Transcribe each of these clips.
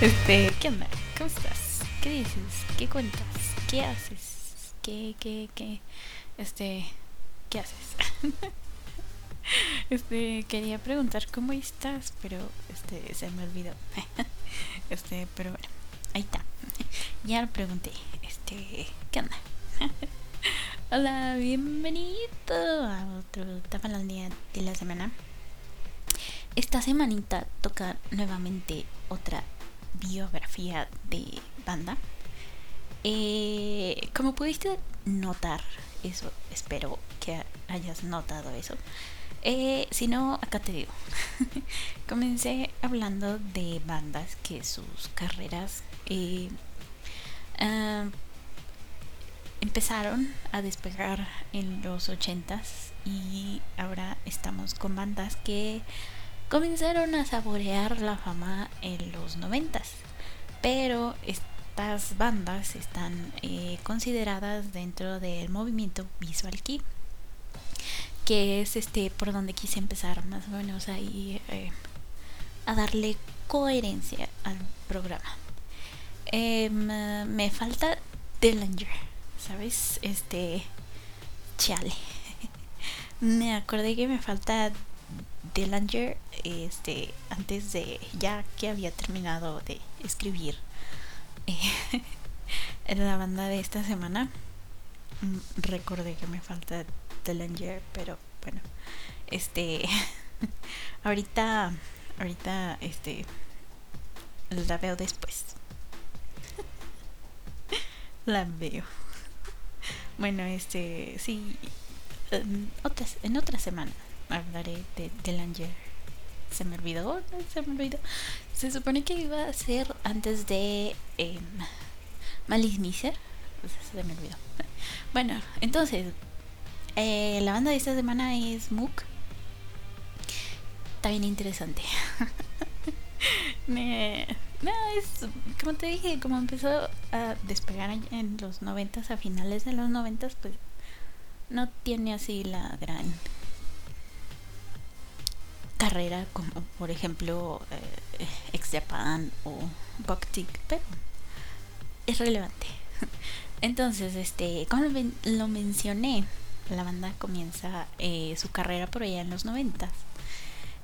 Este, ¿qué onda? ¿Cómo estás? ¿Qué dices? ¿Qué cuentas? ¿Qué haces? ¿Qué, qué, qué? Este, ¿qué haces? este, quería preguntar cómo estás, pero este, se me olvidó. este, pero bueno, ahí está. Ya lo pregunté. Este, ¿qué onda? Hola, bienvenido a otro Tapa al día de la semana. Esta semanita toca nuevamente otra biografía de banda. Eh, como pudiste notar, eso espero que hayas notado eso. Eh, si no, acá te digo. Comencé hablando de bandas que sus carreras eh, ah, empezaron a despegar en los ochentas y ahora estamos con bandas que comenzaron a saborear la fama en los noventas. Pero estas bandas están eh, consideradas dentro del movimiento Visual Key, que es este por donde quise empezar más o menos ahí eh, a darle coherencia al programa. Em, me falta Dillinger, ¿sabes? Este, chale. me acordé que me falta Dillinger, este, antes de ya que había terminado de escribir eh, la banda de esta semana, mm, recordé que me falta Dillinger, pero bueno, este, ahorita, ahorita, este, la veo después. la veo. Bueno, este, sí, otras, en otra semana hablaré de Delanger. Se me olvidó, se me olvidó. Se supone que iba a ser antes de eh, Malice Miser. Se me olvidó. Bueno, entonces, eh, la banda de esta semana es Mook. Está bien interesante. no, es como te dije, como empezó a despegar en los noventas, a finales de los noventas, pues no tiene así la gran carrera como por ejemplo eh, Ex Japan o Boktik, pero es relevante. Entonces, este, como lo mencioné, la banda comienza eh, su carrera por allá en los 90.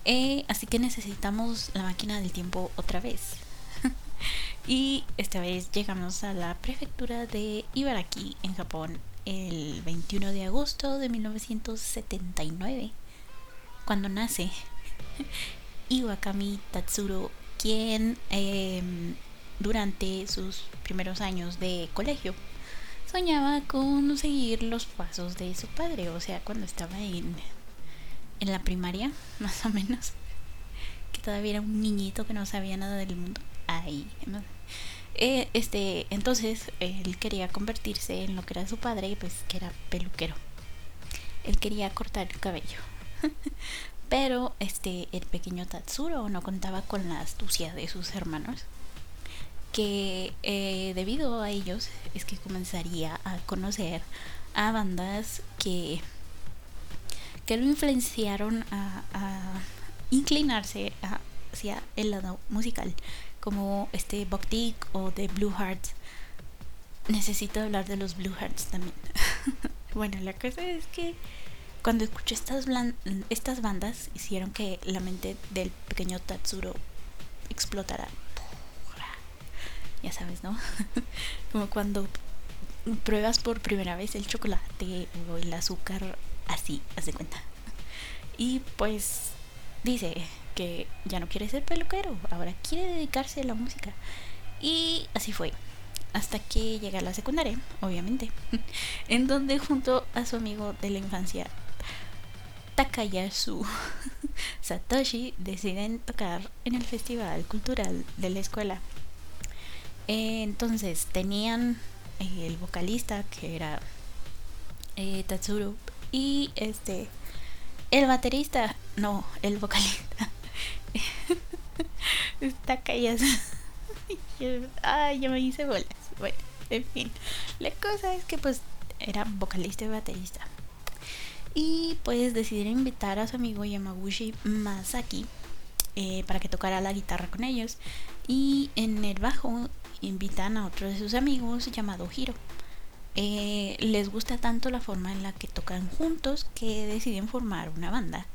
Eh, así que necesitamos la máquina del tiempo otra vez. y esta vez llegamos a la prefectura de Ibaraki, en Japón, el 21 de agosto de 1979, cuando nace Iwakami Tatsuro, quien em, durante sus primeros años de colegio soñaba con seguir los pasos de su padre, o sea, cuando estaba en, en la primaria, más o menos, que todavía era un niñito que no sabía nada del mundo. Ahí, eh, este, entonces él quería convertirse en lo que era su padre, pues que era peluquero. Él quería cortar el cabello. Pero este el pequeño Tatsuro no contaba con la astucia de sus hermanos, que eh, debido a ellos es que comenzaría a conocer a bandas que, que lo influenciaron a, inclinarse hacia el lado musical, como este Boktik o The Blue Hearts. Necesito hablar de los Blue Hearts también. bueno, la cosa es que cuando escuché estas, bandas, hicieron que la mente del pequeño Tatsuro explotara. Ya sabes, ¿no? Como cuando pruebas por primera vez el chocolate o el azúcar así, haz de cuenta. Y pues dice que ya no quiere ser peluquero, ahora quiere dedicarse a la música. Y así fue. Hasta que llega a la secundaria, obviamente. en donde junto a su amigo de la infancia Takayasu Satoshi deciden tocar en el festival cultural de la escuela. entonces tenían eh, el vocalista que era eh, Tatsuro y este el baterista, no, el vocalista. Takayasu. Ay, yo me hice bolas. Bueno, en fin. La cosa es que pues era vocalista y baterista. Y pues decidieron invitar a su amigo Yamaguchi Masaki eh, para que tocara la guitarra con ellos. Y en el bajo invitan a otro de sus amigos llamado Hiro. Eh, les gusta tanto la forma en la que tocan juntos que deciden formar una banda,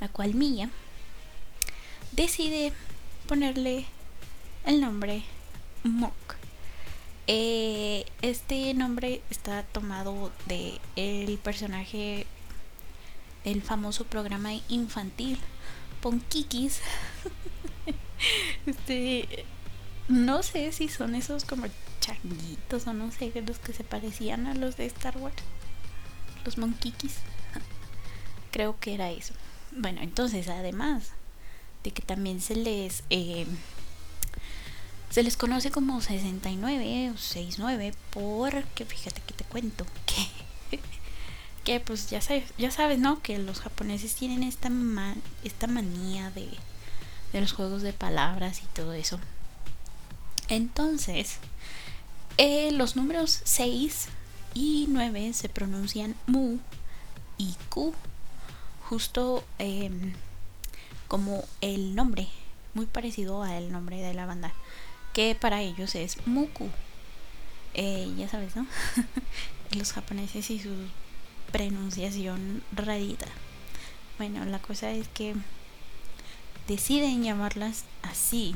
la cual Mia decide ponerle el nombre Mock. Eh, este nombre está tomado de el personaje del famoso programa infantil Ponkikis. este no sé si son esos como changuitos o no sé, los que se parecían a los de Star Wars. Los monkikis. Creo que era eso. Bueno, entonces además de que también se les eh, se les conoce como 69 o 69 porque fíjate que te cuento que que pues ya sabes, ya sabes, ¿no? Que los japoneses tienen esta esta manía de de los juegos de palabras y todo eso. Entonces, eh, los números 6 y 9 se pronuncian mu y ku, justo em, como el nombre, muy parecido al nombre de la banda, que para ellos es muku. Eh, ya sabes, ¿no? los japoneses y su pronunciación rarita. Bueno, la cosa es que deciden llamarlas así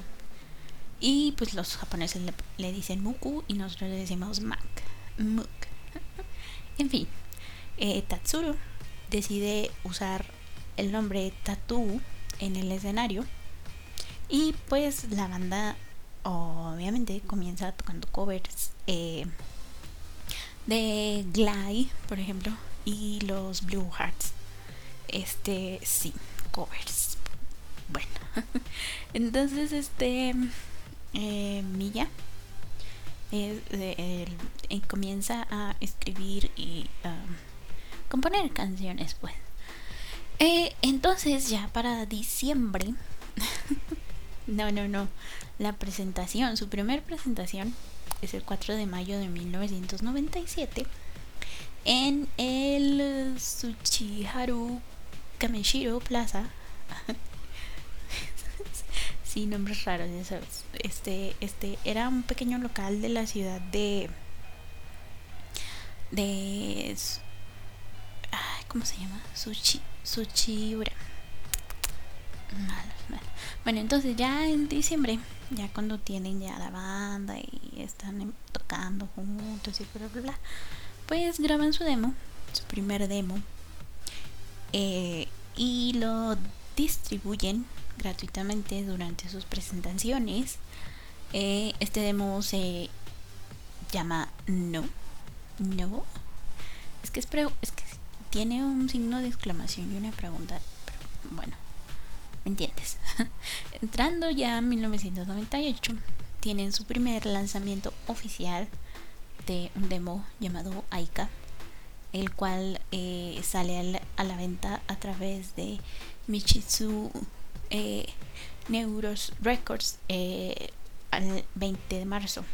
y pues los japoneses le, dicen Muku y nosotros le decimos. Muk. en fin, eh, Tatsuro decide usar el nombre Tattoo en el escenario. Y pues la banda obviamente comienza tocando covers eh, de Glide, por ejemplo, y los Blue Hearts. Este, sí, covers. Bueno, entonces este eh, Milla eh, comienza a escribir y um, componer canciones pues eh, entonces ya para diciembre no no no la presentación su primer presentación es el 4 de mayo de 1997 en el Tsuchiharu Kameshiro Plaza Sí, nombres raros, ya sabes. Este, este era un pequeño local de la ciudad de. de. ¿Cómo se llama? Suchi, Suchiura. Bueno, entonces ya en diciembre, ya cuando tienen ya la banda y están tocando juntos y bla bla bla, pues graban su demo, su primer demo, eh, y lo distribuyen gratuitamente durante sus presentaciones. Eh, este demo se llama No. No. Es que, es, es que tiene un signo de exclamación y una pregunta. bueno, ¿me entiendes? Entrando ya en 1998, tienen su primer lanzamiento oficial de un demo llamado Aika, el cual eh, sale a la, venta a través de Michitsu eh, Neuros Records eh, al 20 de marzo.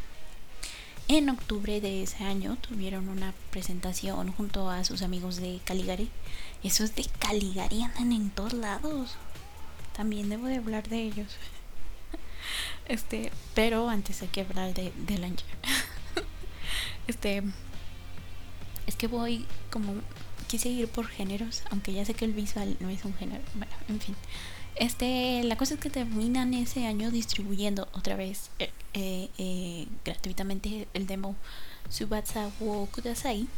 En octubre de ese año tuvieron una presentación junto a sus amigos de Caligari. Esos de Caligari andan en todos lados. También debo de hablar de ellos. Este, pero antes hay que hablar de, de Langer. Este, es que voy como quise ir por géneros, aunque ya sé que el visual no es un género. Bueno, en fin. Este, la cosa es que terminan ese año distribuyendo otra vez eh, eh, eh, gratuitamente el demo Subatsa wo Kudasai.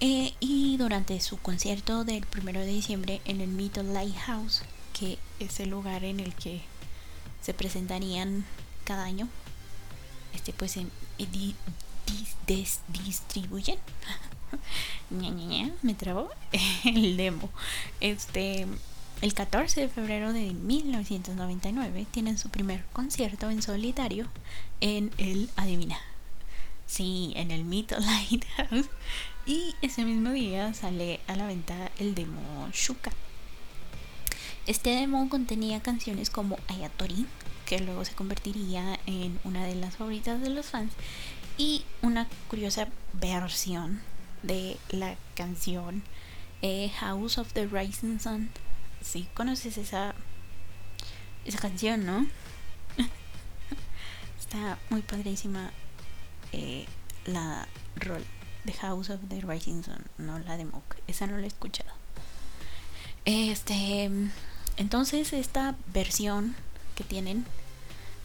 y durante su concierto del 1 de diciembre en el Mito Lighthouse, que es el lugar en el que se presentarían cada año, este pues distribuyen me trabó el demo. Este el 14 de febrero de 1999 tienen su primer concierto en solitario en el Adivina. Sí, en el Mito Lighthouse. Y ese mismo día sale a la venta el demo Shuka. Este demo contenía canciones como Ayatori, que luego se convertiría en una de las favoritas de los fans, y una curiosa versión de la canción eh, House of the Rising Sun si conoces esa esa canción, ¿no? Está muy padrísima eh, la rol The House of the Rising Sun, no la de Mook. Esa no la he escuchado. Este, entonces esta versión que tienen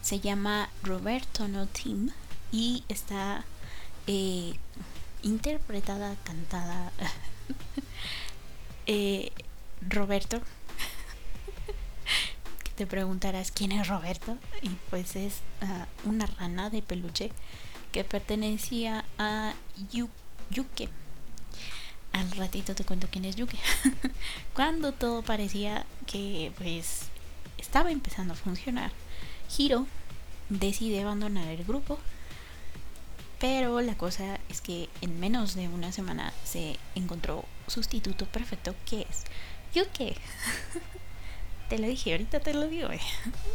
se llama Roberto No Team y está eh, interpretada, cantada. eh, Roberto. que te preguntarás quién es Roberto. Y pues es uh, una rana de peluche que pertenecía a Yuke. Al ratito te cuento quién es Yuke. Cuando todo parecía que pues estaba empezando a funcionar, Hiro decide abandonar el grupo pero la cosa es que en menos de una semana se encontró sustituto perfecto que es Yuke. te lo dije, ahorita te lo digo. Eh.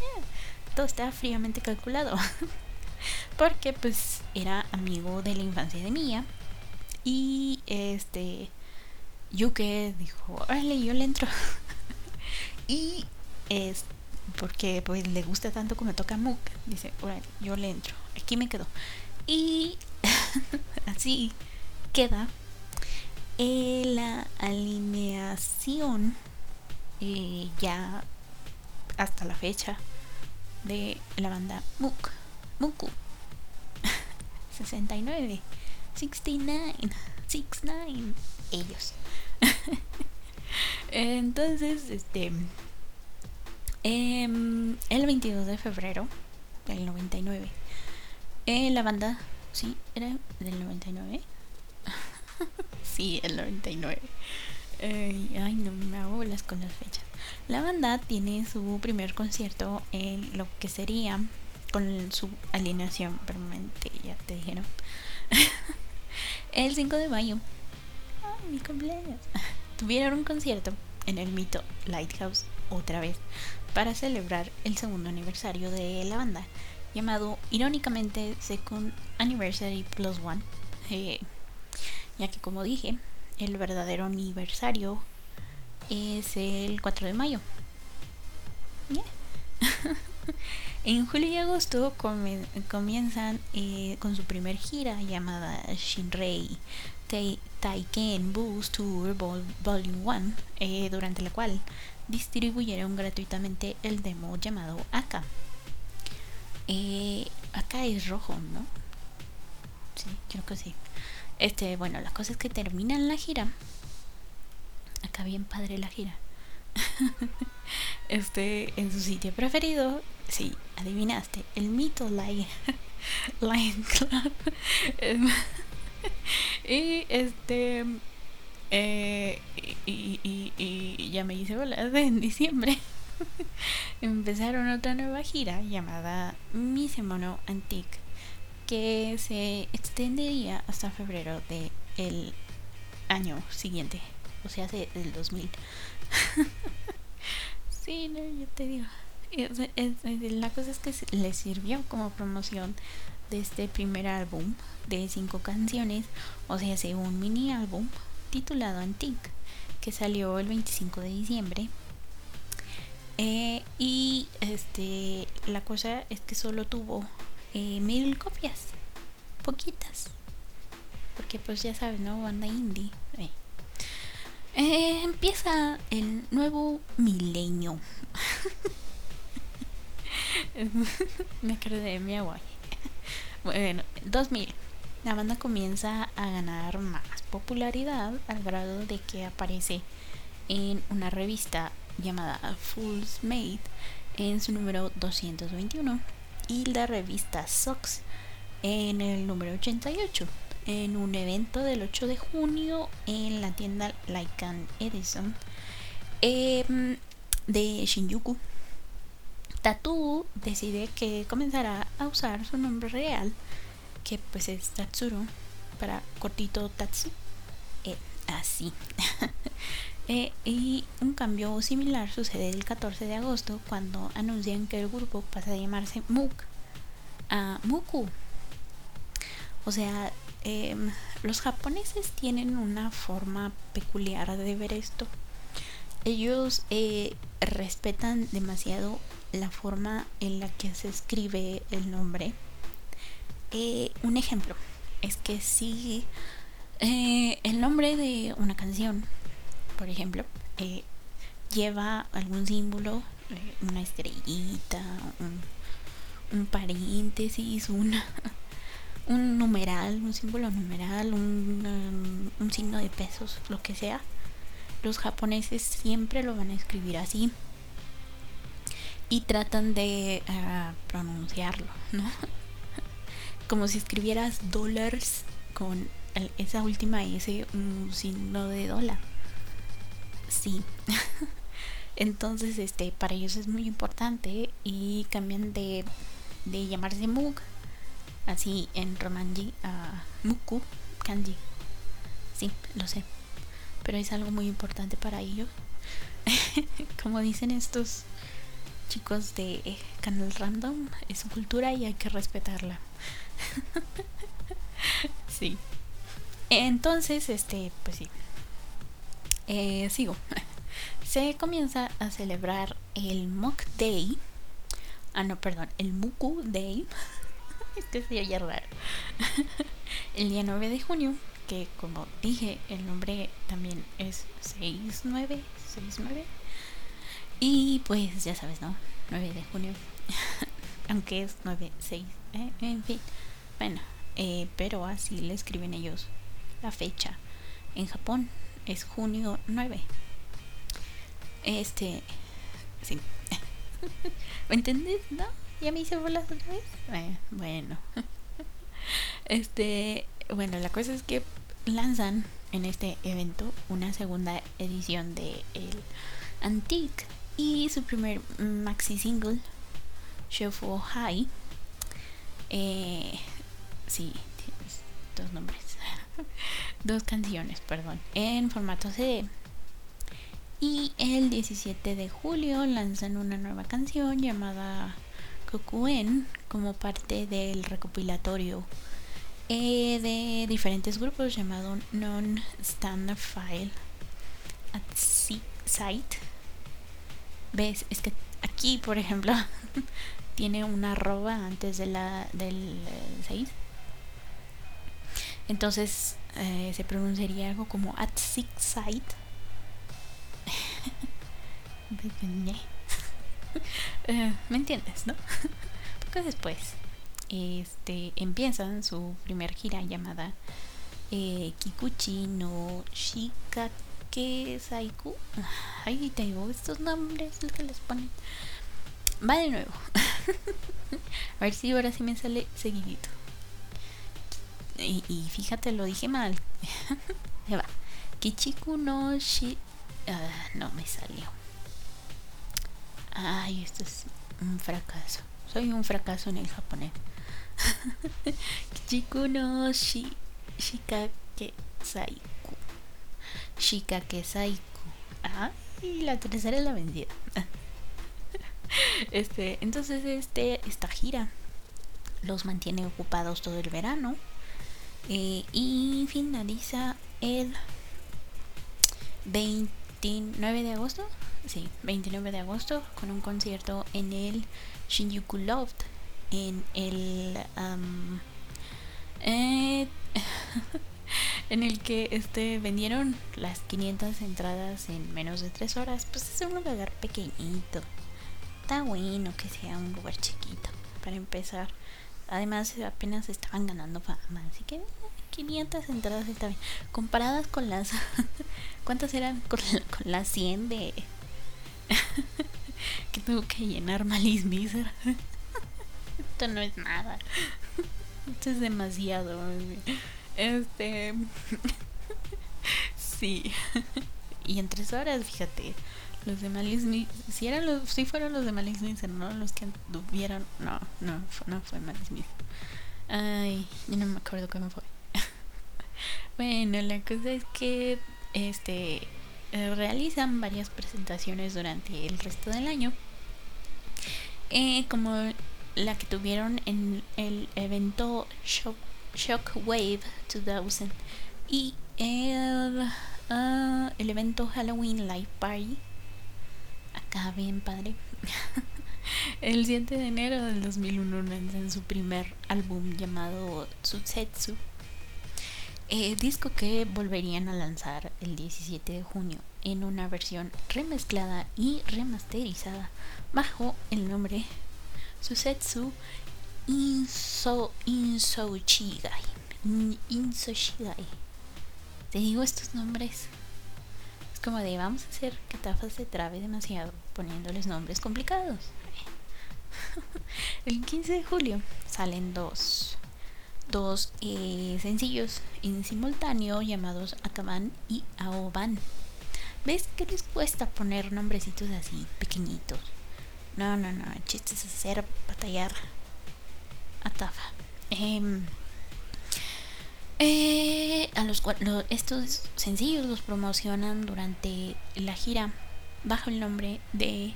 Todo está fríamente calculado. Porque pues era amigo de la infancia de Mia. Y este Yuke dijo, órale, yo le entro. y es porque pues le gusta tanto como toca Mook. Dice, órale, yo le entro. Aquí me quedo. Y así queda la alineación eh, ya hasta la fecha de la banda Muk, Muku 69 69 69 ellos. Entonces este em, el 22 de febrero del 99 eh, la banda, sí, era del 99. sí, el 99. ay, no me hago bolas con las fechas. La banda tiene su primer concierto en lo que sería con su alineación permanente, ya te dijeron. el 5 de mayo. Ay, mi cumpleaños. Tuvieron un concierto en el mito Lighthouse otra vez para celebrar el segundo aniversario de la banda llamado irónicamente Second Anniversary Plus One, eh, ya que como dije, el verdadero aniversario es el 4 de mayo. en julio y agosto comienzan eh, con su primer gira llamada Shinrei Taiken Boost Tour Volume 1, eh, durante la cual distribuyeron gratuitamente el demo llamado Aka. Eh, acá es rojo, ¿no? Sí, creo que sí. Este, bueno, la cosa es que terminan la gira. Acá bien padre la gira. este, en su sitio preferido, sí, adivinaste, el mito Lion, Lion Club. y este, eh, y, y, y, ya me hice bolas en diciembre. empezaron otra nueva gira llamada Misemono Antique que se extendería hasta febrero del año siguiente, o sea, del 2000. sí, no, yo te digo. la cosa es que le sirvió como promoción de este primer álbum de cinco canciones, o sea, un mini álbum titulado Antique, que salió el 25 de diciembre eh, y este la cosa es que solo tuvo eh, mil copias, poquitas. Porque pues ya sabes, ¿no? Banda indie. Eh, empieza el nuevo milenio. Me acordé de mi agua. Bueno, 2000. La banda comienza a ganar más popularidad al grado de que aparece en una revista llamada Fool's Made en su número 221 y la revista Sox en el número 88 en un evento del 8 de junio en la tienda Laikan Edison em, de Shinjuku. Tatu decide que comenzará a usar su nombre real, que pues es Tatsuro, para cortito Tatsu. Eh, así. Eh, y un cambio similar sucede el 14 de agosto cuando anuncian que el grupo pasa a llamarse MOOC a Muku. O sea, em, los japoneses tienen una forma peculiar de ver esto. ellos eh, respetan demasiado la forma en la que se escribe el nombre. Eh, un ejemplo es que si el nombre de una canción, por ejemplo, lleva algún símbolo, una estrellita, un, paréntesis, una, un numeral, un símbolo numeral, un, un, signo de pesos, lo que sea, los japoneses siempre lo van a escribir así y tratan de uh, pronunciarlo, ¿no? Como si escribieras dólares con esa última S, un signo de dólar. Sí. Entonces, este, para ellos es muy importante y cambian de, de llamarse Mug así en romanji a muku kanji. Sí, lo sé. Pero es algo muy importante para ellos. Como dicen estos chicos de Canal Random, es su cultura y hay que respetarla. sí. Entonces, este, pues sí. Eh, sigo. Se comienza a celebrar el Mok Day. Ah, no, perdón, el Muku Day es que sería raro. el día 9 de junio, que como dije, el nombre también es 69, 69. Y pues ya sabes, ¿no? 9 de junio. Aunque es 9, 6, eh, en fin. Bueno, eh, pero así le escriben ellos la fecha. En Japón es junio 9. Este, sí. ¿Me entendés? ¿No? ¿Ya me hice bolas otra vez? Eh, bueno. Este, bueno, la cosa es que lanzan en este evento una segunda edición de el Antique y su primer maxi single Shuffle High. Eh, sí, tienes dos nombres. dos canciones, perdón, en formato CD. Y el 17 de julio lanzan una nueva canción llamada Kokuen como parte del recopilatorio eh, de diferentes grupos llamado Non-Standard File at Site. ¿Ves? Es que aquí, por ejemplo, tiene una arroba antes de la, del 6. Entonces eh, se pronunciaría algo como at six site. Eh, ¿Me entiendes, no? Poco después este, empiezan su primer gira llamada eh, Kikuchi no Shikake Saiku. Ay, tengo estos nombres que les ponen. Va de nuevo. A ver si ahora sí me sale seguidito. Y, fíjate, lo dije mal. Ya va. Kichiku no. Ah, no me salió. Ay, esto es un fracaso. Soy un fracaso en el japonés. Kichiku no shi, shikake saiku. Shikake saiku. Ay, la tercera es la vencida. Este, entonces este esta gira los mantiene ocupados todo el verano eh, y finaliza el 29 de agosto sí, 29 de agosto con un concierto en el Shinjuku Loft en el eh, en el que este vendieron las 500 entradas en menos de 3 horas. Pues es un lugar pequeñito. Está bueno que sea un lugar chiquito para empezar además apenas estaban ganando fama así que 500 entradas está bien comparadas con las ¿cuántas eran con, con las 100 de que tengo que llenar Malis Miser. Esto no es nada. Esto es demasiado. Este. sí. Y en tres horas, fíjate. Los de Malis Si, eran los, si fueron los de Malis Miser, ¿no? Los que tuvieron. No, no, no fue Malis Miser. Ay, yo no me acuerdo cómo fue. bueno, la cosa es que. Este eh, realizan varias presentaciones durante el resto del año, eh, como la que tuvieron en el evento Shock, Shockwave 2000 y el, ah, el evento Halloween Live Party acá bien padre. El 7 de enero del 2001 lanzan su primer álbum llamado Tsusetsu, eh, disco que volverían a lanzar el 17 de junio en una versión remezclada y remasterizada bajo el nombre Susetsu Inso Insouchigai. Insouchigai. Te digo estos nombres. Es como de vamos a hacer que Tafa se trabe demasiado poniéndoles nombres complicados. el 15 de julio salen dos dos eh, sencillos en simultáneo llamados Akaban y Aoban. ¿Ves que les cuesta poner nombrecitos así pequeñitos? No, no, no, el chiste es hacer batallar a Tafa. Em, eh, a los, estos sencillos los promocionan durante la gira bajo el nombre de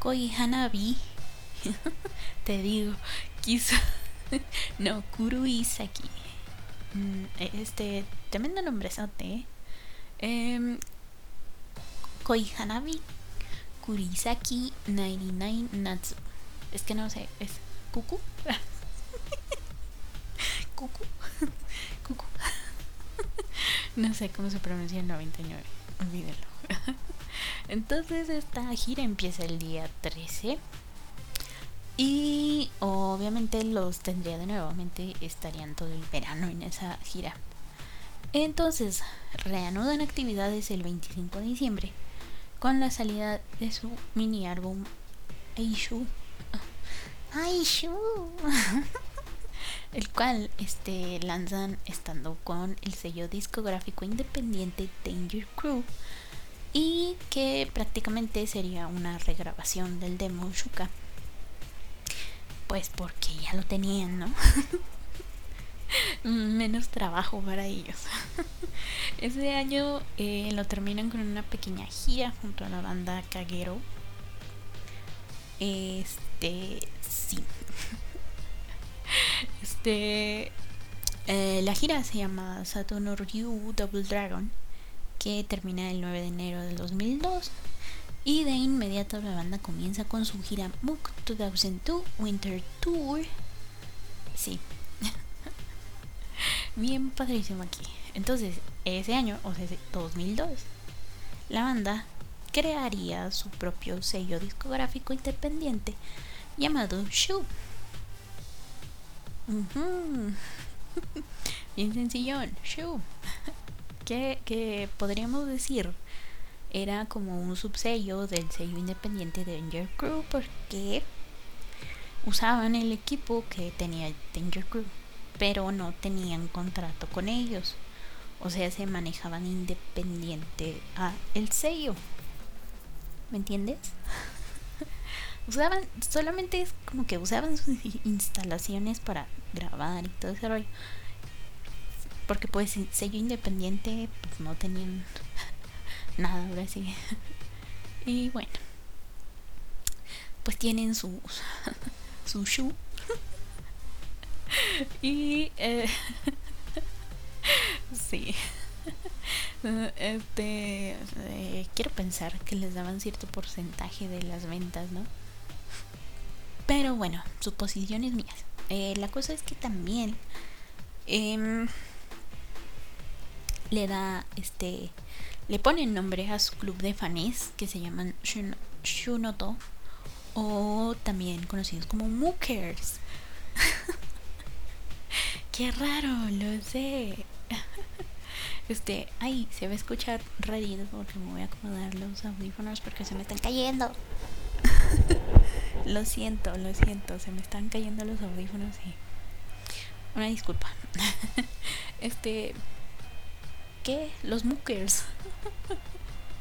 Koi Hanabi. Te digo, quizá no, Kuruisaki. Mm, este, tremendo nombrezote. Eh, Koi Hanabi Kurisaki 99 Natsu. Es que no sé, es Kuku. Kuku. Kuku. no sé cómo se pronuncia el 99. Olvídelo. Entonces esta gira empieza el día 13 y obviamente los tendría de nuevamente, estarían todo el verano en esa gira. Entonces, reanudan actividades el 25 de diciembre con la salida de su mini álbum Aishu. Aishu. el cual este, lanzan estando con el sello discográfico independiente Danger Crew y que prácticamente sería una regrabación del demo Shuka pues porque ya lo tenían, ¿no? Menos trabajo para ellos. Ese año eh, lo terminan con una pequeña gira junto a la banda Kagero. Este, sí. Este, eh, la gira se llama Saturn Ryu Double Dragon, que termina el 9 de enero del 2002 y de inmediato la banda comienza con su gira MOOC 2002 Winter Tour. Sí. Bien padrísimo aquí. Entonces, ese año, o sea, 2002, la banda crearía su propio sello discográfico independiente llamado Shoe. Bien sencillón, Shoe. ¿Qué, ¿Qué podríamos decir? era como un subsello del sello independiente de Danger Crew porque usaban el equipo que tenía Danger Crew, pero no tenían contrato con ellos. O sea, se manejaban independiente a el sello. ¿Me entiendes? usaban, solamente es como que usaban sus instalaciones para grabar y todo ese rollo. Porque pues sello independiente pues no tenían nada, ahora sí. Y bueno, pues tienen su, su shoe. y eh, sí. Este, eh, quiero pensar que les daban cierto porcentaje de las ventas, ¿no? Pero bueno, suposiciones mías. Eh, la cosa es que también eh, le da este le ponen nombre a su club de fans que se llaman Shunoto o también conocidos como Mookers. Qué raro, lo sé. Este, ay, se va a escuchar rarito porque me voy a acomodar los audífonos porque se me están cayendo. lo siento, lo siento, se me están cayendo los audífonos y una disculpa. este, los Mookers.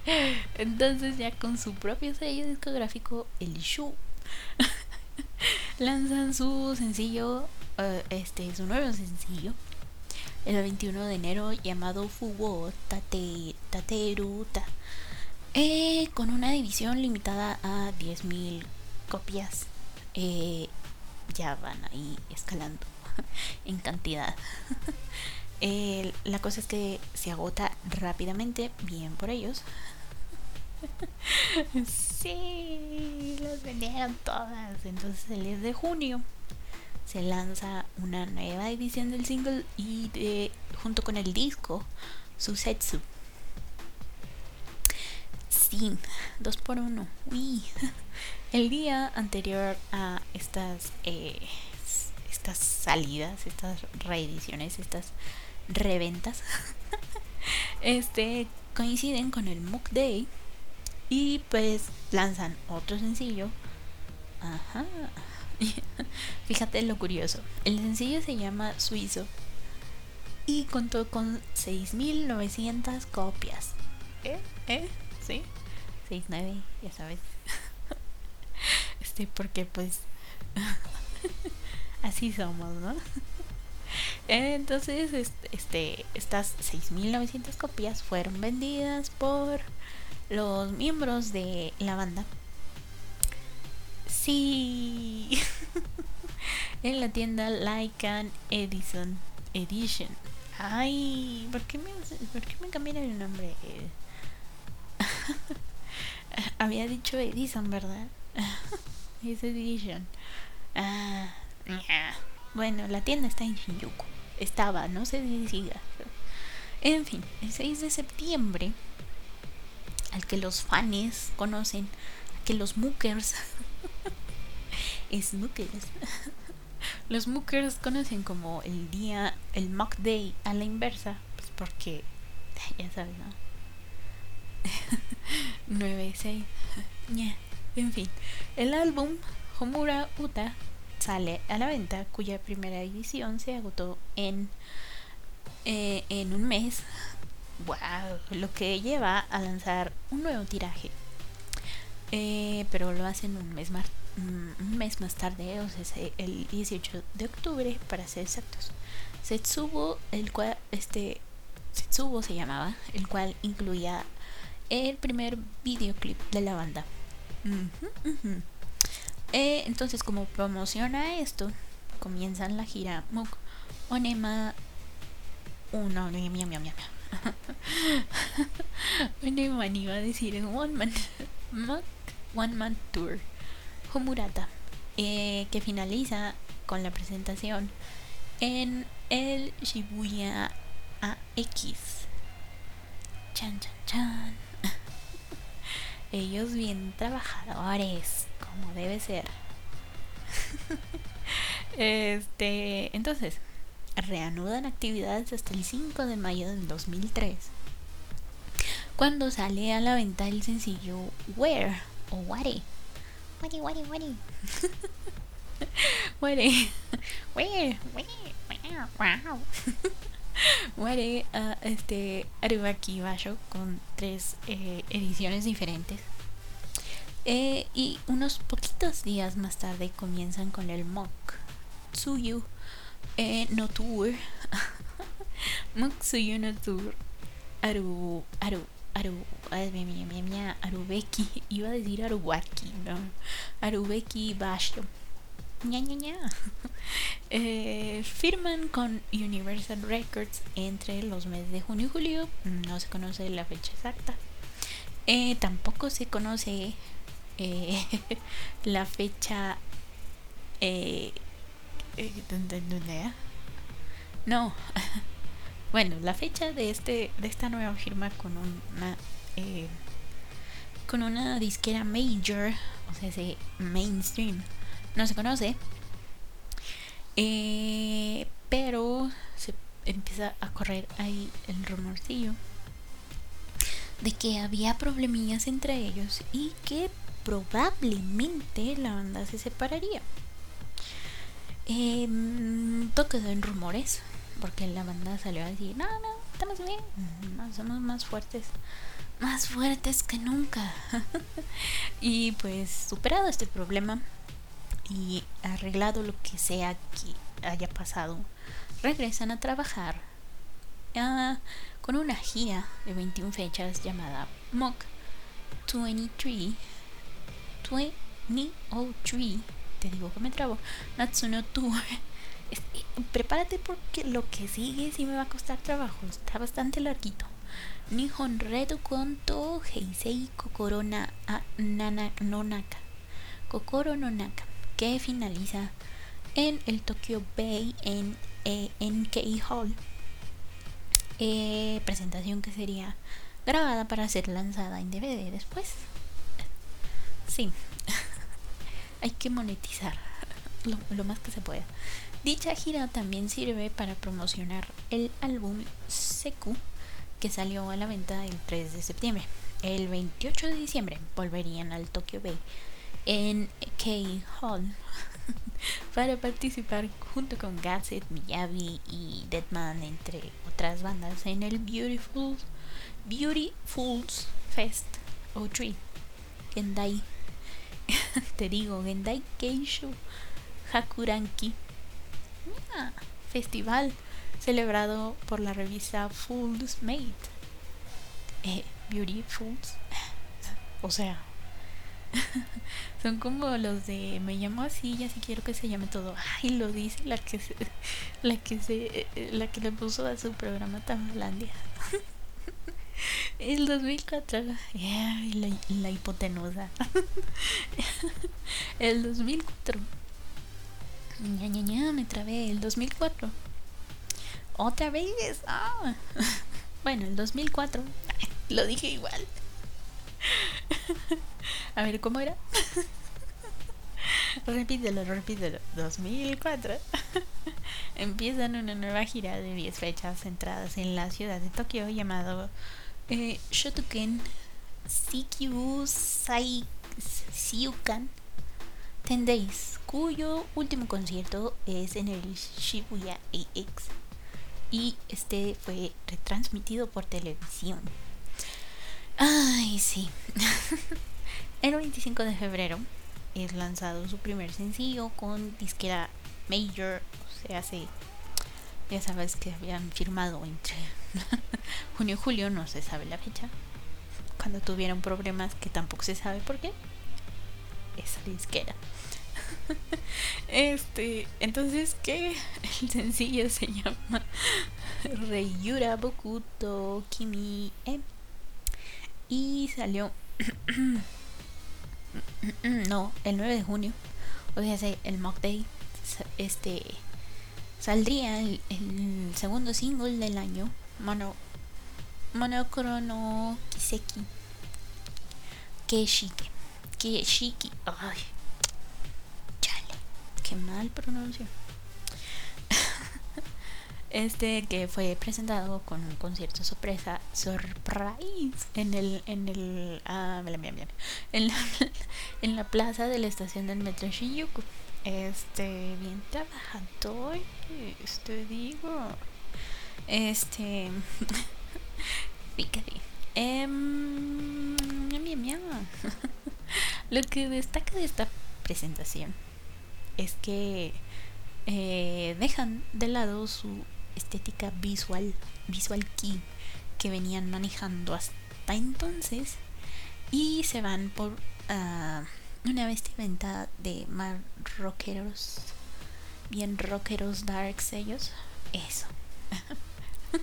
Entonces ya con su propio sello discográfico, el Shu, lanzan su sencillo, eh, este, su nuevo sencillo, el 21 de enero llamado Fugo Tate, Tateruta, eh, con una división limitada a 10.000 copias. Eh, ya van ahí escalando en cantidad. La cosa es que se agota rápidamente, bien por ellos. sí, las vendieron todas. Entonces el 10 de junio se lanza una nueva edición del single y de, junto con el disco Susetsu. Sí, dos por uno. Uy. El día anterior a estas eh, estas salidas, estas reediciones, estas reventas, este coinciden con el Mook Day y pues lanzan otro sencillo. Ajá. Fíjate lo curioso. El sencillo se llama Suizo y contó con 6.900 copias. ¿Eh? ¿Eh? ¿Sí? 6.9, ya sabes. Este, porque pues así somos, ¿no? Entonces, este, estas 6.900 copias fueron vendidas por los miembros de la banda. Sí. en la tienda Lycan Edison Edition. Ay, ¿por qué me, por qué me cambiaron el nombre? Había dicho Edison, ¿verdad? es Edition. Ah, bueno, la tienda está en Shinjuku. Estaba, no sé si siga. En fin, el 6 de septiembre, al que los fans conocen, que los muckers, muckers los muckers conocen como el día, el mock day a la inversa, pues porque, ya sabes, ¿no? 9, 6, en fin, el álbum Homura Uta sale a la venta, cuya primera edición se agotó en, eh, en un mes. Wow, lo que lleva a lanzar un nuevo tiraje. Eh, pero lo hacen un mes más mm, un mes más tarde, o sea, el 18 de octubre para ser exactos. Setsubo, el cual este Setsubo se llamaba, el cual incluía el primer videoclip de la banda. Eh, entonces, como promociona esto, comienzan la gira Muk Onema. Uno, mi mi mi Onema iba a decir One Man. Muk One Man Tour. Homurata. Eh, que finaliza con la presentación en el Shibuya AX. Chan, chan, chan. Ellos bien trabajadores como debe ser. este, entonces, reanudan actividades hasta el 5 de mayo del 2003, cuando sale a la venta el sencillo Where o Ware. Ware, Ware, Ware. Ware. Where, Where, Wow. Ware, uh, este, Arubaki Basho con tres eh, ediciones diferentes eh, y unos poquitos días más tarde comienzan con el Mok Tsuyu eh, no Tour. Mok Tsuyu no Tour. Aru, Aru, Aru, Arubeki. Iba a decir Arubaki, ¿no? Arubeki Basho. Ña, ña, ña. Eh, firman con Universal Records entre los meses de junio y julio. No se conoce la fecha exacta. Eh, tampoco se conoce eh, la fecha eh, no bueno la fecha de este de esta nueva firma con una con una disquera major o sea mainstream no se conoce eh, pero se empieza a correr ahí el rumorcillo de que había problemillas entre ellos y que probablemente la banda se separaría. Eh, todo quedó en rumores, porque la banda salió a decir, no, no, estamos bien, somos más fuertes, más fuertes que nunca. y pues superado este problema y arreglado lo que sea que haya pasado, regresan a trabajar ah, con una gira de 21 fechas llamada Mock 23 2003, te digo que me trabo, Natsuno Tour prepárate porque lo que sigue sí me va a costar trabajo. Está bastante larguito. Nihon Redo Konto Heisei Kokoro na, nana, Nonaka. Kokoro Nonaka. Que finaliza en el Tokyo Bay en, eh, Hall. Eh, presentación que sería grabada para ser lanzada en DVD después. Sí, hay que monetizar lo, lo, más que se pueda. Dicha gira también sirve para promocionar el álbum Seku que salió a la venta el 3 de septiembre. El 28 de diciembre volverían al Tokyo Bay en K Hall para participar junto con Gatset, Miyabi y Deadman, entre otras bandas, en el Beautiful Beautiful's Fest o Tree Gendai. Te digo, Gendai Keishu Hakuranki. Festival celebrado por la revista Fools Made. Eh, Beautifuls. O sea, son como los de me llamo así y así quiero que se llame todo. Ay, lo dice la que se, la que se la que le puso a su programa Tamalandia. El 2004 ay, la, la hipotenusa. El 2004 ña, ña, ña, me trabé. El 2004 otra vez. Ah. Bueno, el 2004 lo dije igual. A ver, ¿cómo era? repítelo, repítelo. 2004. Empiezan una nueva gira de 10 fechas centradas en la ciudad de Tokio llamado eh, Shotoken Sikyu Siukan Ten Days, cuyo último concierto es en el Shibuya AX y este fue retransmitido por televisión. Ay, sí. el 25 de febrero es lanzado su primer sencillo con disquera Major, o sea, hace ya sabes que habían firmado entre junio y julio, no se sabe la fecha. Cuando tuvieron problemas que tampoco se sabe por qué. Esa disquera. este, entonces que el sencillo se llama Reiyura Bokuto Kimi E y salió no, el 9 de junio, o sea, el Mock Day este saldría el, segundo single del año, Mono Monokrono Kiseki Keshiki Keshiki. Ay qué mal pronuncio. Este que fue presentado con un concierto sorpresa surprise en el en el ah, en, la, en la plaza de la estación del metro Shinjuku. Este bien trabajador este digo. Este fíjate eh, lo que destaca de esta presentación es que eh, dejan de lado su estética visual, visual key que venían manejando hasta entonces y se van por uh, una vestimenta de más rockeros, bien rockeros darks ellos, eso.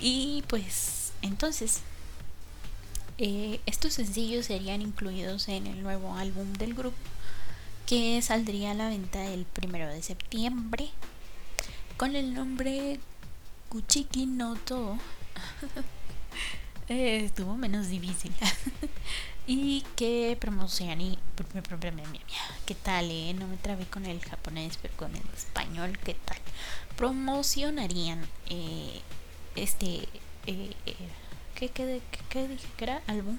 y pues entonces eh, estos sencillos serían incluidos en el nuevo álbum del grupo que saldría a la venta el primero de septiembre con el nombre Kuchiki Noto. estuvo menos difícil. y que promocionaría. ¿Qué tal, eh? No me trabé con el japonés, pero con el español, ¿qué tal? Promocionarían eh, este. Eh, eh ¿qué, qué, qué, qué dije que era? Álbum.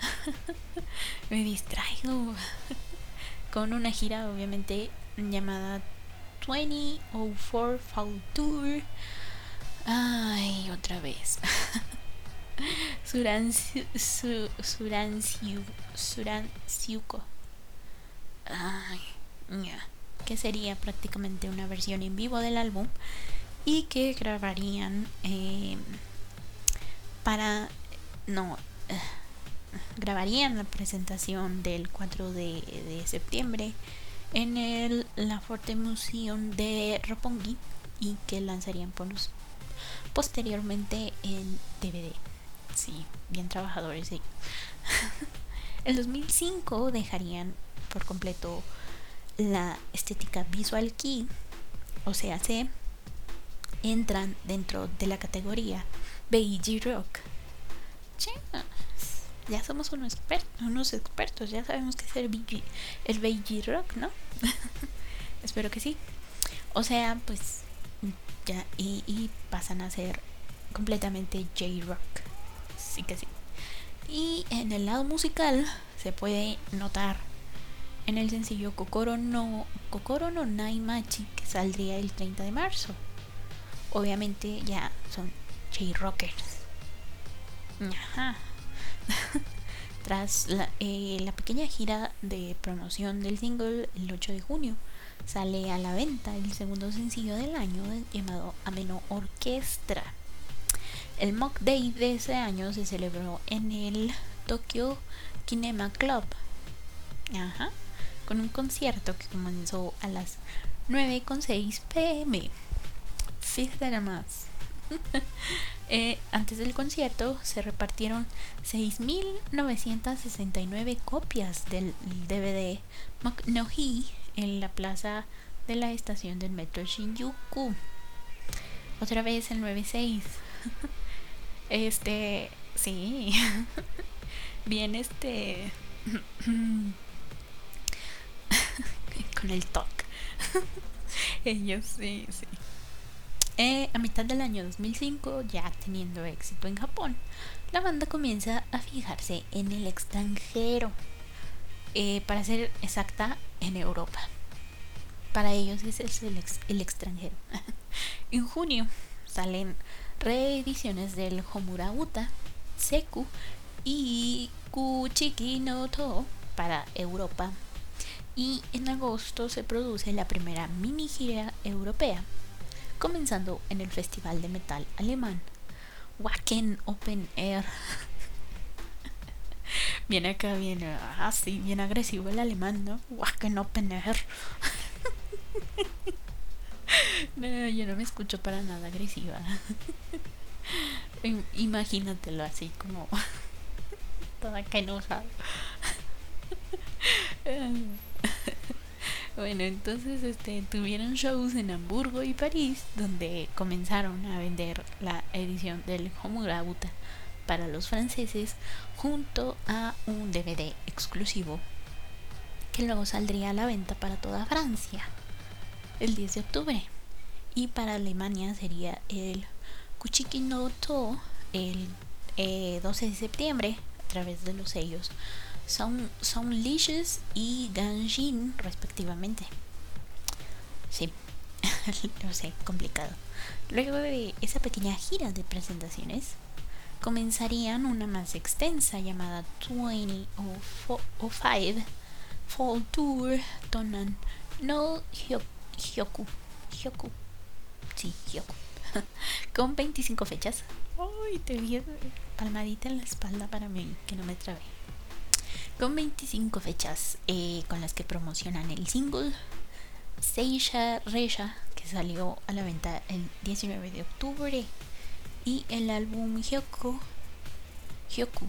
me distraigo con una gira obviamente llamada 2004 Fall Tour. Ay, otra vez. Suransiu, Suransiu, Suransiuko. Ay, que sería prácticamente una versión en vivo del álbum y que grabarían eh, para no grabarían la presentación del 4 de, septiembre en el la Forte Museum de Roppongi y que lanzarían posteriormente en DVD. Sí, bien trabajadores ellos. en 2005 dejarían por completo la estética visual key, o sea, se entran dentro de la categoría Beige Rock. Ya somos unos, expertos, ya sabemos que es el beige, el beige rock, ¿no? Espero que sí. O sea, pues ya, y, y pasan a ser completamente J-Rock. Sí que sí. Y en el lado musical se puede notar en el sencillo Kokoro no, Kokoro no Naimachi que saldría el 30 de marzo. Obviamente ya son J-Rockers. Ajá. Tras la, eh, la, pequeña gira de promoción del single el 8 de junio, sale a la venta el segundo sencillo del año llamado Ameno Orquestra. El Mock Day de ese año se celebró en el Tokyo Kinema Club. Ajá. Con un concierto que comenzó a las 9.6 pm. Fíjate más. eh, antes del concierto se repartieron 6.969 copias del DVD Hi en la plaza de la estación del metro Shinjuku. Otra vez el 96. Este, sí. Bien este con el talk. Ellos sí, sí. Eh, a mitad del año 2005, ya teniendo éxito en Japón, la banda comienza a fijarse en el extranjero. Eh, para ser exacta, en Europa. Para ellos ese es el, extranjero. en junio salen reediciones del Homura Uta, Seku y Kuchiki no To para Europa. Y en agosto se produce la primera mini gira europea, comenzando en el Festival de Metal Alemán, Wacken Open Air. Viene acá, viene así, ah, bien agresivo el alemán, ¿no? Wacken Open Air. no, yo no me escucho para nada agresiva. Imagínatelo así como toda canosa. Bueno, entonces este tuvieron shows en Hamburgo y París donde comenzaron a vender la edición del Homurabuta para los franceses junto a un DVD exclusivo que luego saldría a la venta para toda Francia el 10 de octubre. Y para Alemania sería el Kuchiki el 12 eh, de septiembre a través de los sellos Sound, Soundlicious y Ganjin respectivamente. Sí, lo sé, complicado. Luego de esa pequeña gira de presentaciones, comenzarían una más extensa llamada 20 o 5 Fall Tour Tonan no Hyoku. Hyoku. Sí, Hyoku. con 25 fechas. Ay, te vi palmadita en la espalda para mí, que no me trabé. Con 25 fechas eh, con las que promocionan el single Seisha Reisha, que salió a la venta el 19 de octubre, y el álbum Hyoku. Hyoku.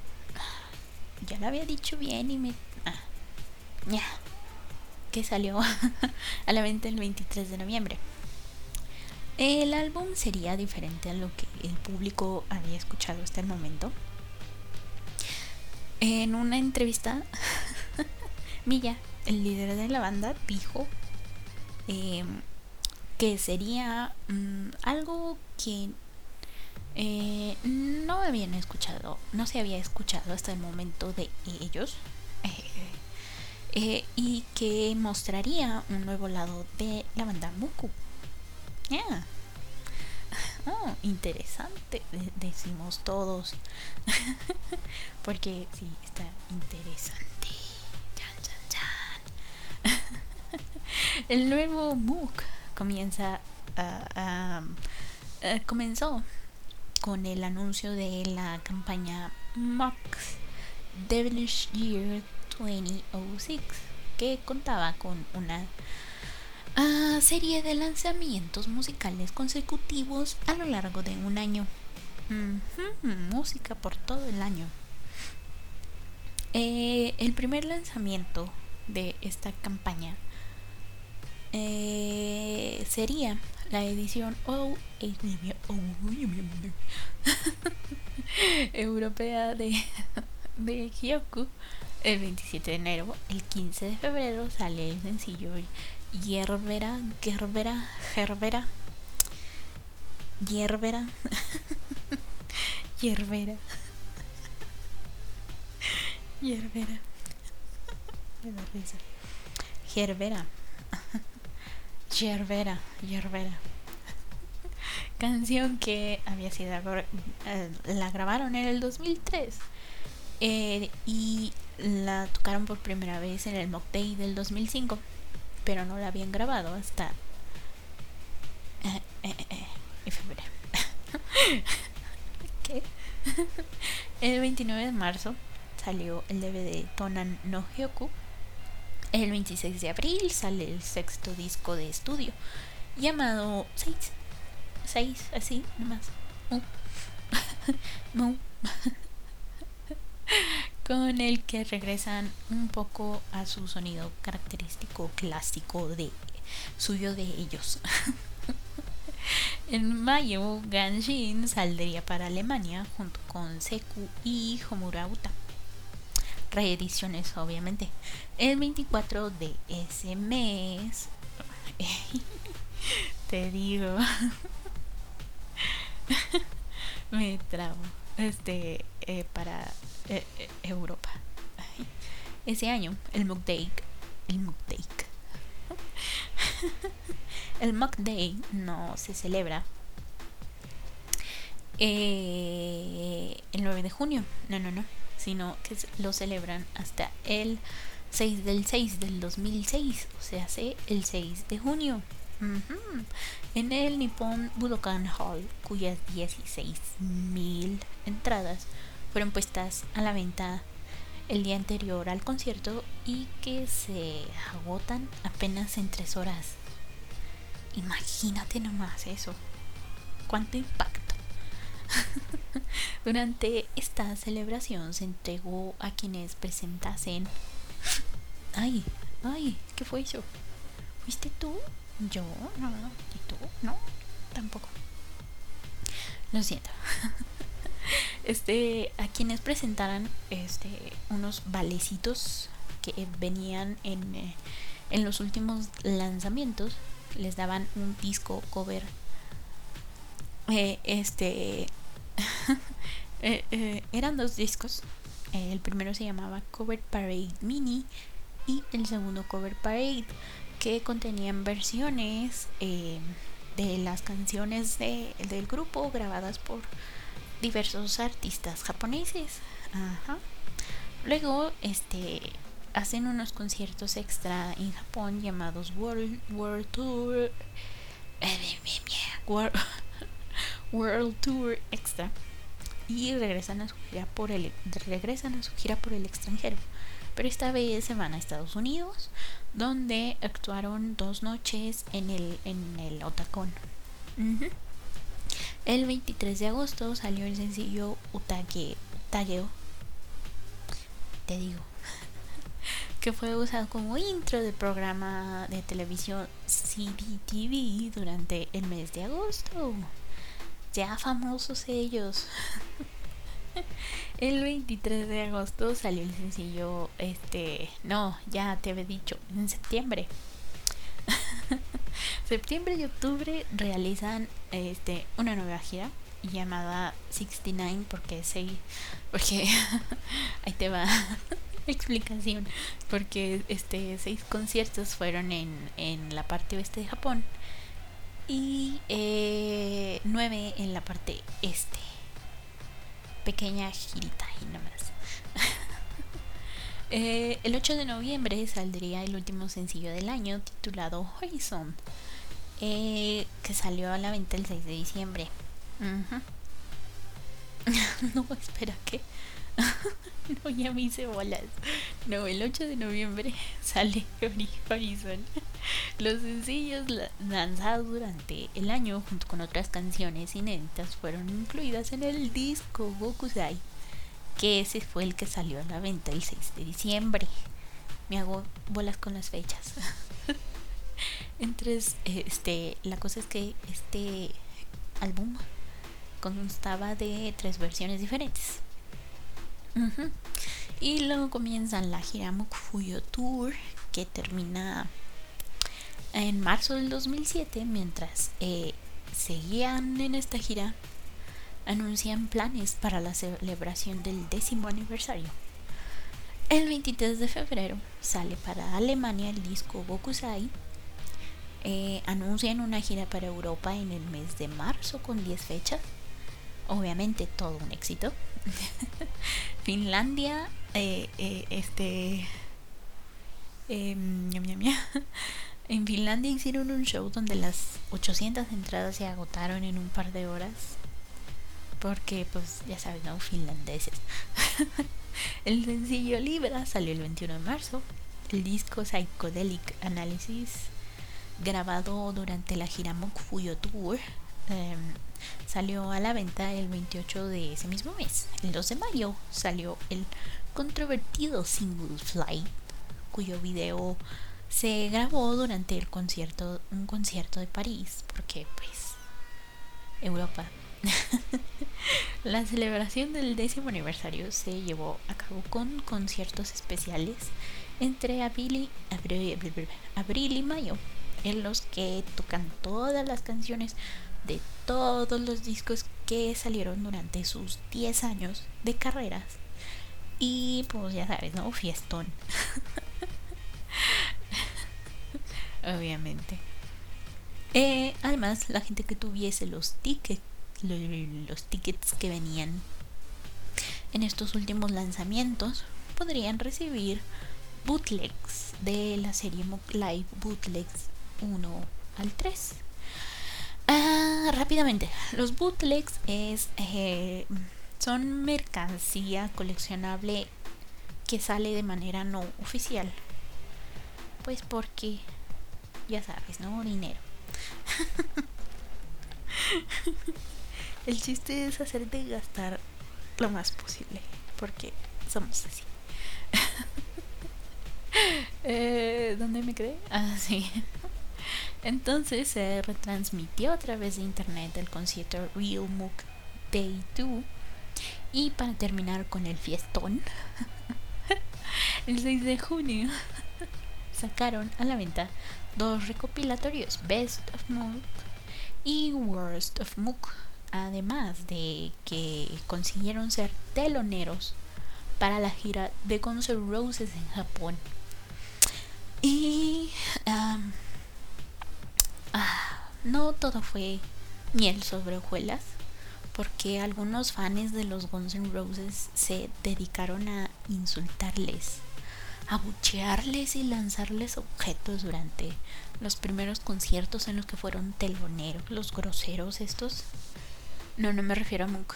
Ya lo había dicho bien y me. Ah, ya. Que salió a la venta el 23 de noviembre. El álbum sería diferente a lo que el público había escuchado hasta el momento. En una entrevista, Milla, el líder de la banda, dijo em, que sería mm, algo que eh, no habían escuchado, no se había escuchado hasta el momento de ellos. Eh, y que mostraría un nuevo lado de la banda Muku. Oh, interesante, decimos todos. Porque sí, está interesante. El nuevo MOOC comienza a, comenzó con el anuncio de la campaña Max Devilish Year 2006 que contaba con una ah, serie de lanzamientos musicales consecutivos a lo largo de un año. música por todo el año. Eh, el primer lanzamiento de esta campaña eh, sería la edición europea de, de Hyoku el 27 de enero. El 15 de febrero sale el sencillo Yerbera, Gerbera, Gerbera, Yerbera, Yerbera, Yerbera. Me da risa. Gerbera. Yerbera, Yerbera. Canción que había sido eh, la grabaron en el 2003 eh, y la tocaron por primera vez en el Mock Day del 2005, pero no la habían grabado hasta eh, en febrero. ¿Qué? el 29 de marzo salió el DVD Tonan no Hyoku el 26 de abril sale el sexto disco de estudio llamado 6. 6, así, nomás. no. Con el que regresan un poco a su sonido característico clásico de suyo de ellos. en mayo, Ganshin saldría para Alemania junto con Seku y Homurauta reediciones obviamente. El 24 de ese mes, te digo, me trabo, este, eh, para eh, eh, Europa. Ese año, el Mock Day, el Mock Day, el Mock Day no se celebra el 9 de junio, no, no, no. Sino que lo celebran hasta el 6 del 6 del 2006, o sea, hace el 6 de junio. En el Nippon Budokan Hall, cuyas 16.000 entradas fueron puestas a la venta el día anterior al concierto y que se agotan apenas en 3 horas. Imagínate nomás eso. ¿Cuánto impacto? Durante esta celebración se entregó a quienes presentasen. Ay, ay, ¿qué fue eso? ¿Fuiste tú? Yo, no, ¿Y tú? No, tampoco. Lo siento. Este, a quienes presentaran este unos valecitos que venían en, eh, en los últimos lanzamientos, les daban un disco cover eh, este Eh, eran dos discos. el primero se llamaba Cover Parade Mini y el segundo Cover Parade que contenían versiones de las canciones de, del grupo grabadas por diversos artistas japoneses. Luego, este hacen unos conciertos extra en Japón llamados World World Tour World Tour Extra y regresan a su gira por el regresan a su gira por el extranjero. Pero esta vez se van a Estados Unidos, donde actuaron dos noches en el en el Otacón. El 23 de agosto salió el sencillo Utage, Utageo. Te digo. que fue usado como intro del programa de televisión CDTV durante el mes de agosto ya famosos ellos. el 23 de agosto salió el sencillo, este, no, ya te había dicho, en septiembre. septiembre y octubre realizan este una nueva gira llamada 69 porque sí, porque ahí te va explicación porque este seis conciertos fueron en, en la parte oeste de Japón y eh, 9 en la parte este. Pequeña girita y nomás. Eh, el 8 de noviembre saldría el último sencillo del año titulado Horizon, eh, que salió a la venta el 6 de diciembre. no, espera, ¿qué? no, ya me hice bolas. No, el 8 de noviembre sale Horizon. Los sencillos lanzados durante el año junto con otras canciones inéditas fueron incluidas en el disco Gokusai, que ese fue el que salió a la venta el 6 de diciembre. Me hago bolas con las fechas. Entre este, la cosa es que este álbum constaba de tres versiones diferentes. Y luego comienzan la gira Mukfuyo Tour, que termina en marzo del 2007, mientras eh, seguían en esta gira, anuncian planes para la celebración del décimo aniversario. El 23 de febrero sale para Alemania el disco Bokusai. Eh, anuncian una gira para Europa en el mes de marzo con 10 fechas. Obviamente todo un éxito. Finlandia, eh, eh, este... Em, en Finlandia hicieron un show donde las 800 entradas se agotaron en un par de horas. Porque, pues, ya sabes, ¿no? Finlandeses. el sencillo Libra salió el 21 de marzo. El disco Psychedelic Analysis, grabado durante la gira Fuyo Tour, em, salió a la venta el 28 de ese mismo mes. El 2 de mayo salió el controvertido single Flight, cuyo video se grabó durante el concierto, un concierto de París, porque pues Europa. la celebración del décimo aniversario se llevó a cabo con conciertos especiales entre abril y, mayo, en los que tocan todas las canciones de todos los discos que salieron durante sus 10 años de carreras. Y pues ya sabes, ¿no? Fiestón. Obviamente. Eh, además, la gente que tuviese los tickets, los tickets que venían en estos últimos lanzamientos, podrían recibir bootlegs de la serie Live Bootlegs 1 al 3. Ah, rápidamente, los bootlegs es, eh, son mercancía coleccionable que sale de manera no oficial. Pues porque, ya sabes, ¿no? Dinero. El chiste es hacerte gastar lo más posible, porque somos así. eh, ¿Dónde me quedé? Ah, sí. Entonces se retransmitió a través de internet el concierto Real Mook Day 2. Y para terminar con el fiestón, el 6 de junio sacaron a la venta dos recopilatorios, Best of Mook y Worst of Mook, además de que consiguieron ser teloneros para la gira de Guns Roses en Japón. Y Ah, no todo fue miel sobre hojuelas, porque algunos fans de los Guns N' Roses se dedicaron a insultarles, a buchearles y lanzarles objetos durante los primeros conciertos en los que fueron teloneros, los groseros estos. No, no me refiero a Mook.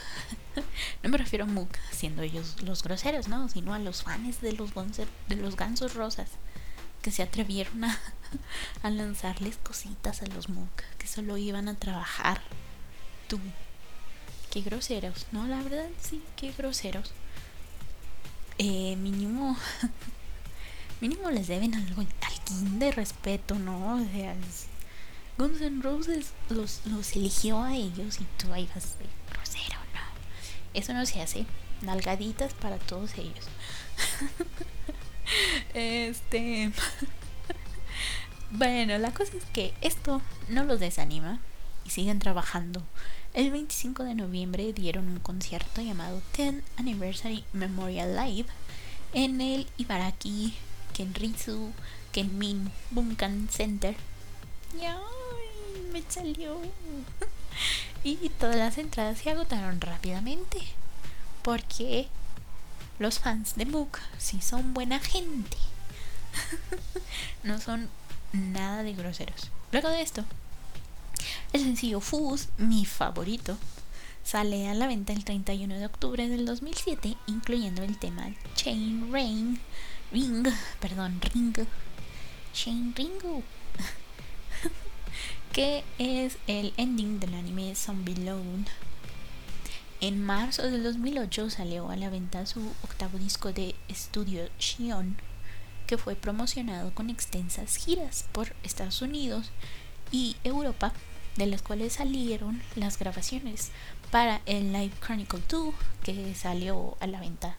no me refiero a Mook siendo ellos los groseros, no, sino a los fans de los de los gansos rosas que se atrevieron a, lanzarles cositas a los Mook que solo iban a trabajar. Tú. Qué groseros, ¿no? La verdad, sí, qué groseros. Eh, mínimo. mínimo les deben algo, alguien de respeto, ¿no? O sea, Guns N' Roses los, los eligió a ellos y tú ahí vas grosero, ¿no? Eso no se hace. Nalgaditas para todos ellos. este. Bueno, la cosa es que esto no los desanima y siguen trabajando. El 25 de noviembre dieron un concierto llamado 10 Anniversary Memorial Live en el Ibaraki Kenritsu Kenmin Bunkan Center. Me salió. y todas las entradas se agotaron rápidamente. Porque los fans de Mook sí son buena gente. no son nada de groseros. Luego de esto, el sencillo Fus, mi favorito, Sale a la venta el 31 de octubre del 2007, incluyendo el tema Chain Ring, Ring, perdón, Ring, Chain Ringo, que es el ending del anime Zombie Lone. En marzo del 2008 salió a la venta su octavo disco de estudio Shion, que fue promocionado con extensas giras por Estados Unidos y Europa, de las cuales salieron las grabaciones para el Live Chronicle 2 que salió a la venta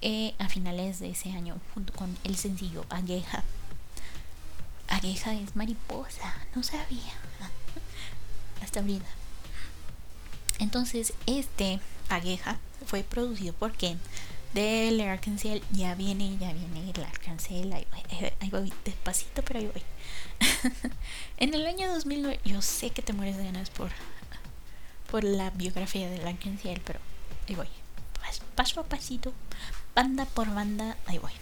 eh, a finales de ese año junto con el sencillo Agueja. Agueja es mariposa, no sabía. Hasta ahorita. Entonces, este Agueja fue producido por Ken del Arkansas. Ya viene, ya viene el Arkansas. Ahí voy, despacito, pero ahí voy. en el año 2009, yo sé que te mueres de ganas por por la biografía de Lankin Ciel, pero ahí voy. Paso a pasito, banda por banda, ahí voy.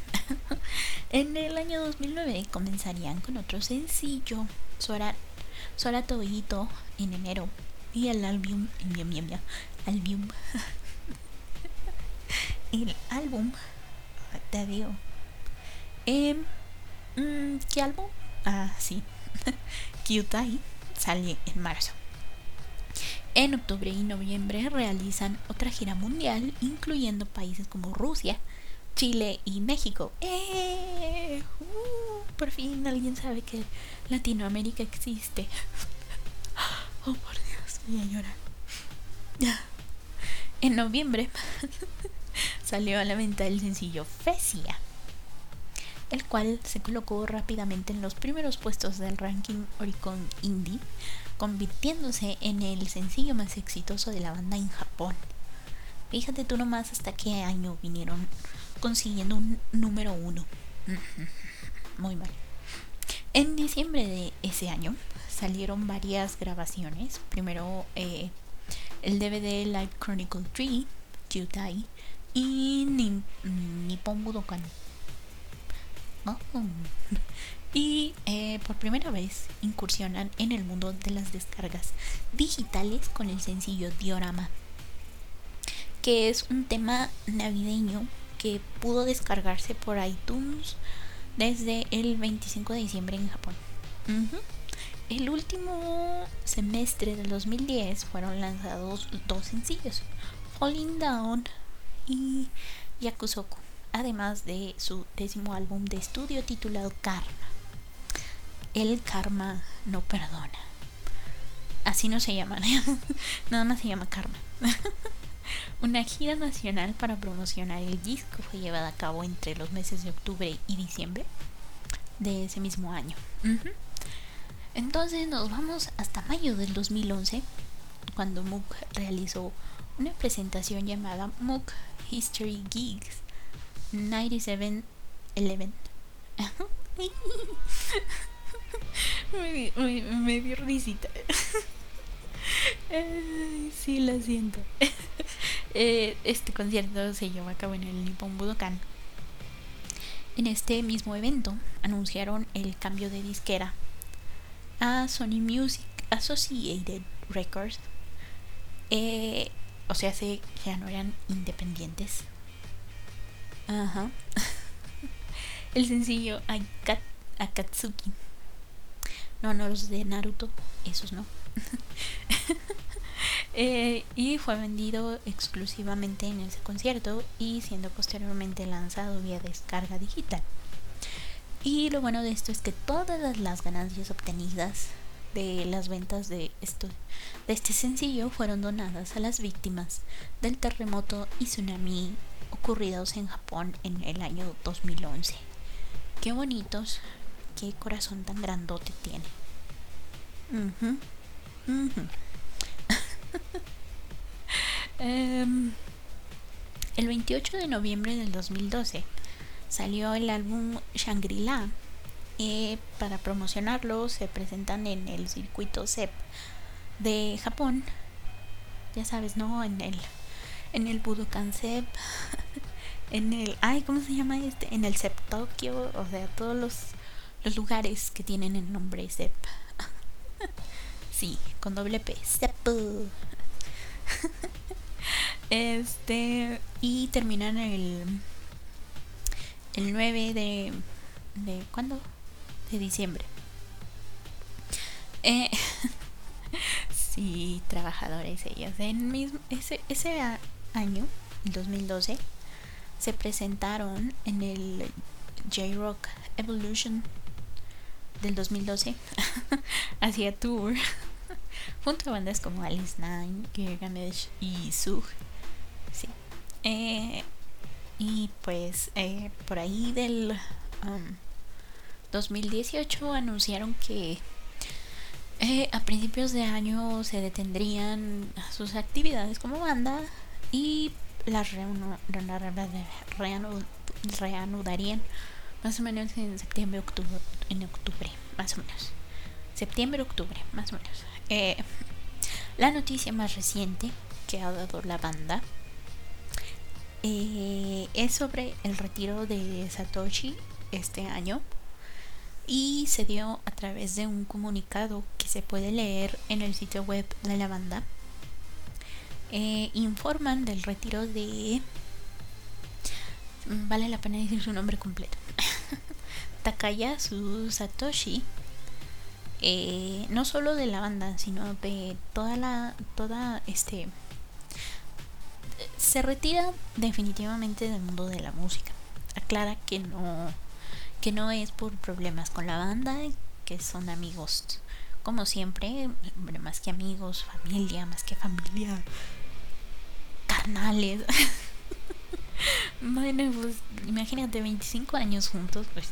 en el año 2009 comenzarían con otro sencillo, Suara, Suara Tobito, en enero. Y el álbum, álbum, el álbum, te digo. Eh, ¿Qué álbum? Ah, sí. Kyutai sale en marzo. En octubre y noviembre realizan otra gira mundial, incluyendo países como Rusia, Chile y México. ¡Eh! Uh, por fin alguien sabe que Latinoamérica existe. Oh, por Dios, voy a llorar. En noviembre salió a la venta el sencillo Fesia, el cual se colocó rápidamente en los primeros puestos del ranking Oricon Indie convirtiéndose en el sencillo más exitoso de la banda en Japón. Fíjate tú nomás hasta qué año vinieron consiguiendo un número uno. Muy mal. En diciembre de ese año salieron varias grabaciones. Primero eh, el DVD Live Chronicle 3, Jutai y Nippon Budokan. Oh y eh, por primera vez incursionan en el mundo de las descargas digitales con el sencillo Diorama, que es un tema navideño que pudo descargarse por iTunes desde el 25 de diciembre en Japón. El último semestre del 2010 fueron lanzados dos sencillos, Falling Down y Yakusoku, además de su décimo álbum de estudio titulado Karma el karma no perdona. Así no se llama, nada más se llama karma. Una gira nacional para promocionar el disco fue llevada a cabo entre los meses de octubre y diciembre de ese mismo año. Entonces nos vamos hasta mayo del 2011, cuando Mook realizó una presentación llamada Mook History Gigs 9711. me, me, dio risita. sí, lo siento. Eh, este concierto se llevó a cabo en el Nippon Budokan. En este mismo evento anunciaron el cambio de disquera a Sony Music Associated Records. Eh, o sea, se, ya no eran independientes. Ajá. El sencillo Akatsuki no, no los de Naruto, esos no. Eh, y fue vendido exclusivamente en ese concierto y siendo posteriormente lanzado vía descarga digital. Y lo bueno de esto es que todas las ganancias obtenidas de las ventas de, esto, de este sencillo fueron donadas a las víctimas del terremoto y tsunami ocurridos en Japón en el año 2011. Qué bonitos, qué corazón tan grandote tiene. Em, el 28 de noviembre del 2012 salió el álbum Shangri-La. y para promocionarlo se presentan en el circuito CEP de Japón. Ya sabes, ¿no? En el en el Budokan CEP. en el ay, ¿cómo se llama este? En el CEP Tokyo, o sea, todos los los lugares que tienen el nombre CEP. sí, con doble P. CEP. este, y terminan el, el 9 de, de. De diciembre. Eh, sí, trabajadores ellos. En mismo, ese, ese año, el 2012, se presentaron en el J-Rock Evolution del 2012 hacia tour junto a bandas como Alice Nine, Gilgamesh y Sug. Sí. Eh, y pues eh, por ahí del 2018 um, anunciaron que eh, a principios de año se detendrían sus actividades como banda y las reanudarían más o menos en septiembre, octubre, en octubre, más o menos. Septiembre, octubre, más o menos. Eh, la noticia más reciente que ha dado la banda eh, es sobre el retiro de Satoshi este año y se dio a través de un comunicado que se puede leer en el sitio web de la banda. Eh, informan del retiro de... Vale la pena decir su nombre completo. Takayasu Satoshi, eh, no solo de la banda, sino de toda la, toda este, se retira definitivamente del mundo de la música. Aclara que no, que no es por problemas con la banda, que son amigos, como siempre, más que amigos, familia, más que familia, carnales. bueno, pues imagínate 25 años juntos, pues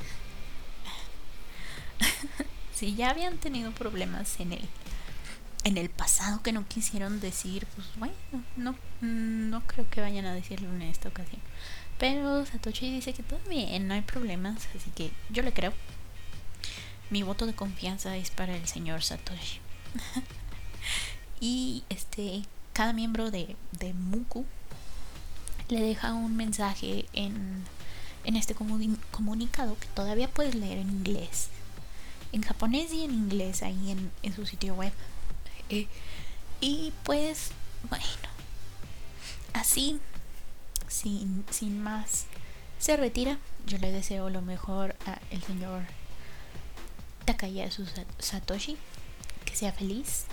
si ya habían tenido problemas en el en el pasado que no quisieron decir, pues bueno, no no creo que vayan a decirlo en esta ocasión. Pero Satoshi dice que todo bien, no hay problemas, así que yo le creo. Mi voto de confianza es para el señor Satoshi. y este cada miembro de, de Muku le deja un mensaje en, en este comunicado que todavía puedes leer en inglés en japonés y en inglés ahí en, su sitio web. Eh, y pues, bueno, así, sin, sin más, se retira. Yo le deseo lo mejor al señor Takayasu Satoshi, que sea feliz.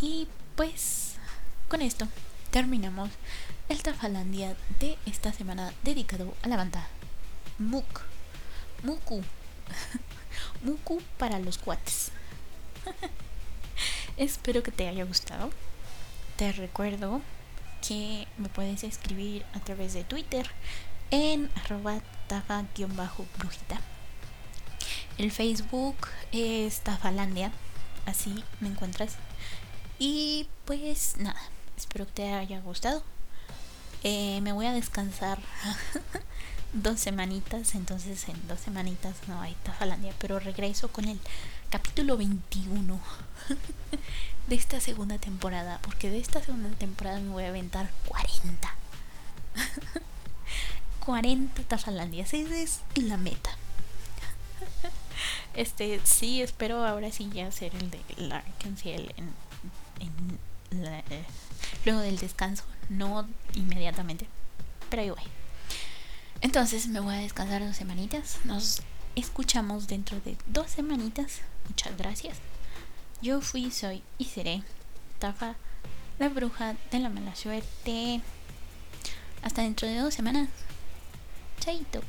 Y pues, con esto terminamos el Tafalandia de esta semana dedicado a la banda Muk. Muku. Muku para los cuates. Espero que te haya gustado. Te recuerdo que me puedes escribir a través de Twitter en arroba tafa-brujita. El Facebook es Tafalandia, así me encuentras. Y pues nada, espero que te haya gustado. Eh, me voy a descansar dos semanitas, entonces en dos semanitas no hay Tafalandia, pero regreso con el capítulo 21 de esta segunda temporada, porque de esta segunda temporada me voy a aventar 40. 40 Tafalandias, esa es la meta. Este, sí, espero ahora sí ya hacer el de la Ciel en, en eh, luego del descanso, no inmediatamente, pero ahí voy. Entonces me voy a descansar dos semanitas. Nos escuchamos dentro de dos semanitas. Muchas gracias. Yo fui, soy y seré Tafa, la bruja de la mala suerte. Hasta dentro de dos semanas. Chaito.